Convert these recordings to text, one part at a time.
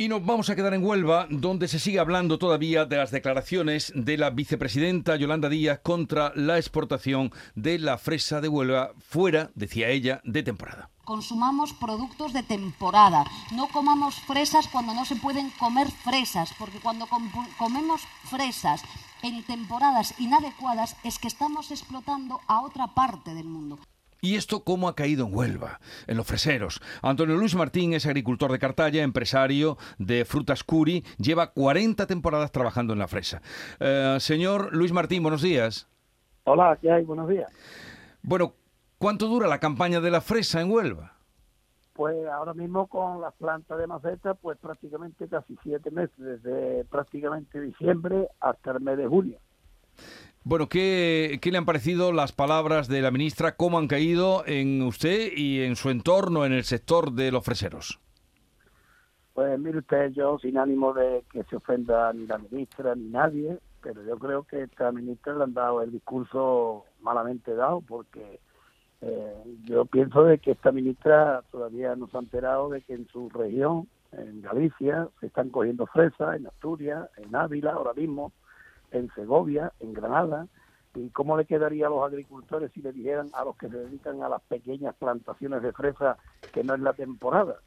Y nos vamos a quedar en Huelva, donde se sigue hablando todavía de las declaraciones de la vicepresidenta Yolanda Díaz contra la exportación de la fresa de Huelva fuera, decía ella, de temporada. Consumamos productos de temporada, no comamos fresas cuando no se pueden comer fresas, porque cuando comemos fresas en temporadas inadecuadas es que estamos explotando a otra parte del mundo. ¿Y esto cómo ha caído en Huelva, en los freseros? Antonio Luis Martín es agricultor de Cartaya, empresario de Frutas Curi, lleva 40 temporadas trabajando en la fresa. Eh, señor Luis Martín, buenos días. Hola, ¿qué hay? Buenos días. Bueno, ¿cuánto dura la campaña de la fresa en Huelva? Pues ahora mismo con las plantas de maceta, pues prácticamente casi siete meses, desde prácticamente diciembre hasta el mes de junio. Bueno, ¿qué, le han parecido las palabras de la ministra? ¿Cómo han caído en usted y en su entorno, en el sector de los freseros? Pues mire usted, yo sin ánimo de que se ofenda ni la ministra ni nadie, pero yo creo que esta ministra le han dado el discurso malamente dado, porque eh, yo pienso de que esta ministra todavía no se ha enterado de que en su región, en Galicia, se están cogiendo fresas, en Asturias, en Ávila ahora mismo, en Segovia, en Granada, y cómo le quedaría a los agricultores si le dijeran a los que se dedican a las pequeñas plantaciones de fresa que no es la temporada.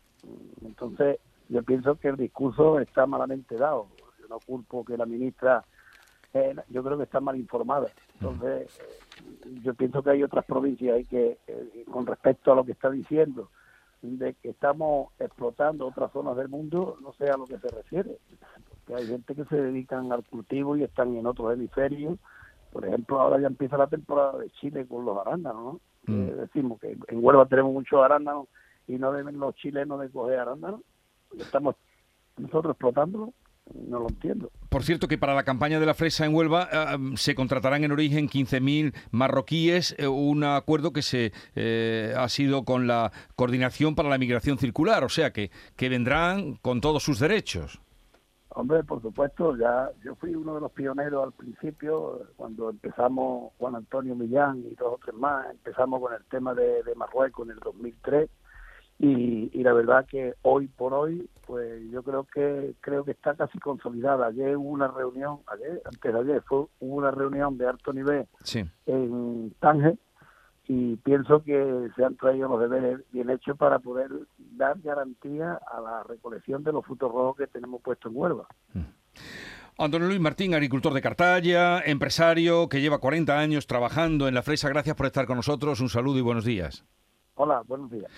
Entonces, yo pienso que el discurso está malamente dado. Yo no culpo que la ministra, eh, yo creo que está mal informada. Entonces, eh, yo pienso que hay otras provincias ahí que, eh, con respecto a lo que está diciendo, de que estamos explotando otras zonas del mundo, no sé a lo que se refiere hay gente que se dedican al cultivo y están en otros hemisferios. Por ejemplo, ahora ya empieza la temporada de Chile con los arándanos, ¿no? Mm. decimos que en Huelva tenemos muchos arándanos y no deben los chilenos de coger arándanos. Estamos nosotros explotándolo no lo entiendo. Por cierto, que para la campaña de la fresa en Huelva ah, se contratarán en origen 15.000 marroquíes, eh, un acuerdo que se eh, ha sido con la Coordinación para la Migración Circular, o sea que, que vendrán con todos sus derechos. Hombre, por supuesto, ya yo fui uno de los pioneros al principio, cuando empezamos Juan Antonio Millán y dos o tres más, empezamos con el tema de, Marruecos en el 2003 y, y, la verdad que hoy por hoy, pues yo creo que creo que está casi consolidada. Ayer hubo una reunión, ayer, antes de ayer, fue, hubo una reunión de alto nivel en Tánger y pienso que se han traído los deberes bien hechos para poder dar garantía a la recolección de los frutos rojos que tenemos puestos en Huelva. Mm. Antonio Luis Martín, agricultor de Cartaya, empresario que lleva 40 años trabajando en la fresa. Gracias por estar con nosotros. Un saludo y buenos días. Hola, buenos días.